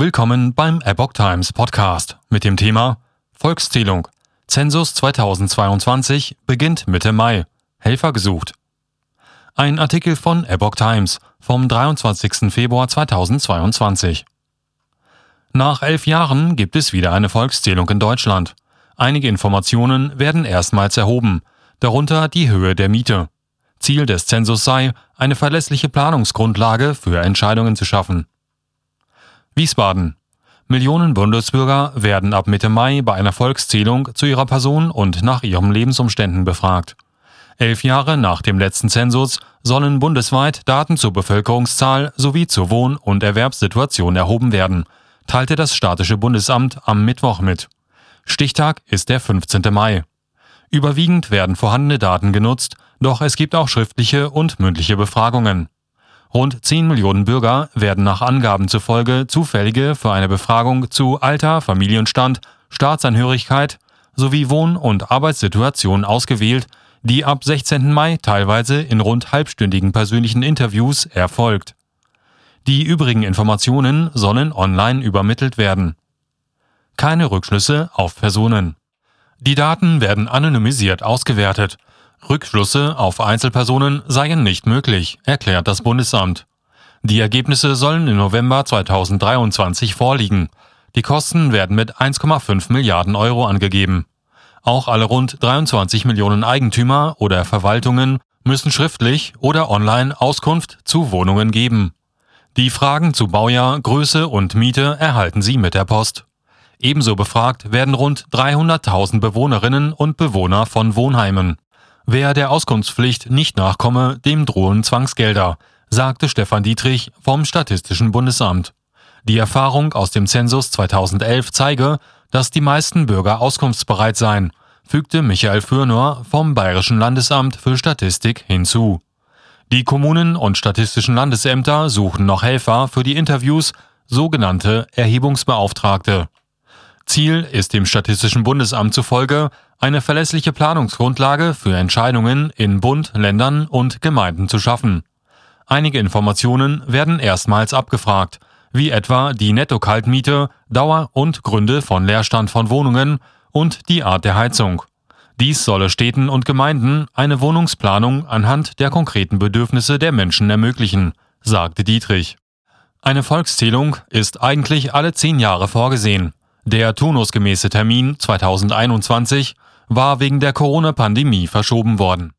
Willkommen beim Epoch Times Podcast mit dem Thema Volkszählung. Zensus 2022 beginnt Mitte Mai. Helfer gesucht. Ein Artikel von Epoch Times vom 23. Februar 2022. Nach elf Jahren gibt es wieder eine Volkszählung in Deutschland. Einige Informationen werden erstmals erhoben, darunter die Höhe der Miete. Ziel des Zensus sei, eine verlässliche Planungsgrundlage für Entscheidungen zu schaffen. Wiesbaden. Millionen Bundesbürger werden ab Mitte Mai bei einer Volkszählung zu ihrer Person und nach ihren Lebensumständen befragt. Elf Jahre nach dem letzten Zensus sollen bundesweit Daten zur Bevölkerungszahl sowie zur Wohn- und Erwerbssituation erhoben werden, teilte das Statische Bundesamt am Mittwoch mit. Stichtag ist der 15. Mai. Überwiegend werden vorhandene Daten genutzt, doch es gibt auch schriftliche und mündliche Befragungen. Rund 10 Millionen Bürger werden nach Angaben zufolge zufällige für eine Befragung zu Alter, Familienstand, Staatsangehörigkeit sowie Wohn- und Arbeitssituation ausgewählt, die ab 16. Mai teilweise in rund halbstündigen persönlichen Interviews erfolgt. Die übrigen Informationen sollen online übermittelt werden. Keine Rückschlüsse auf Personen. Die Daten werden anonymisiert ausgewertet Rückschlüsse auf Einzelpersonen seien nicht möglich, erklärt das Bundesamt. Die Ergebnisse sollen im November 2023 vorliegen. Die Kosten werden mit 1,5 Milliarden Euro angegeben. Auch alle rund 23 Millionen Eigentümer oder Verwaltungen müssen schriftlich oder online Auskunft zu Wohnungen geben. Die Fragen zu Baujahr, Größe und Miete erhalten Sie mit der Post. Ebenso befragt werden rund 300.000 Bewohnerinnen und Bewohner von Wohnheimen. Wer der Auskunftspflicht nicht nachkomme, dem drohen Zwangsgelder, sagte Stefan Dietrich vom Statistischen Bundesamt. Die Erfahrung aus dem Zensus 2011 zeige, dass die meisten Bürger auskunftsbereit seien, fügte Michael Fürnor vom Bayerischen Landesamt für Statistik hinzu. Die Kommunen und statistischen Landesämter suchen noch Helfer für die Interviews, sogenannte Erhebungsbeauftragte. Ziel ist dem Statistischen Bundesamt zufolge eine verlässliche Planungsgrundlage für Entscheidungen in Bund, Ländern und Gemeinden zu schaffen. Einige Informationen werden erstmals abgefragt, wie etwa die Netto-Kaltmiete, Dauer und Gründe von Leerstand von Wohnungen und die Art der Heizung. Dies solle Städten und Gemeinden eine Wohnungsplanung anhand der konkreten Bedürfnisse der Menschen ermöglichen, sagte Dietrich. Eine Volkszählung ist eigentlich alle zehn Jahre vorgesehen. Der turnusgemäße Termin 2021 war wegen der Corona-Pandemie verschoben worden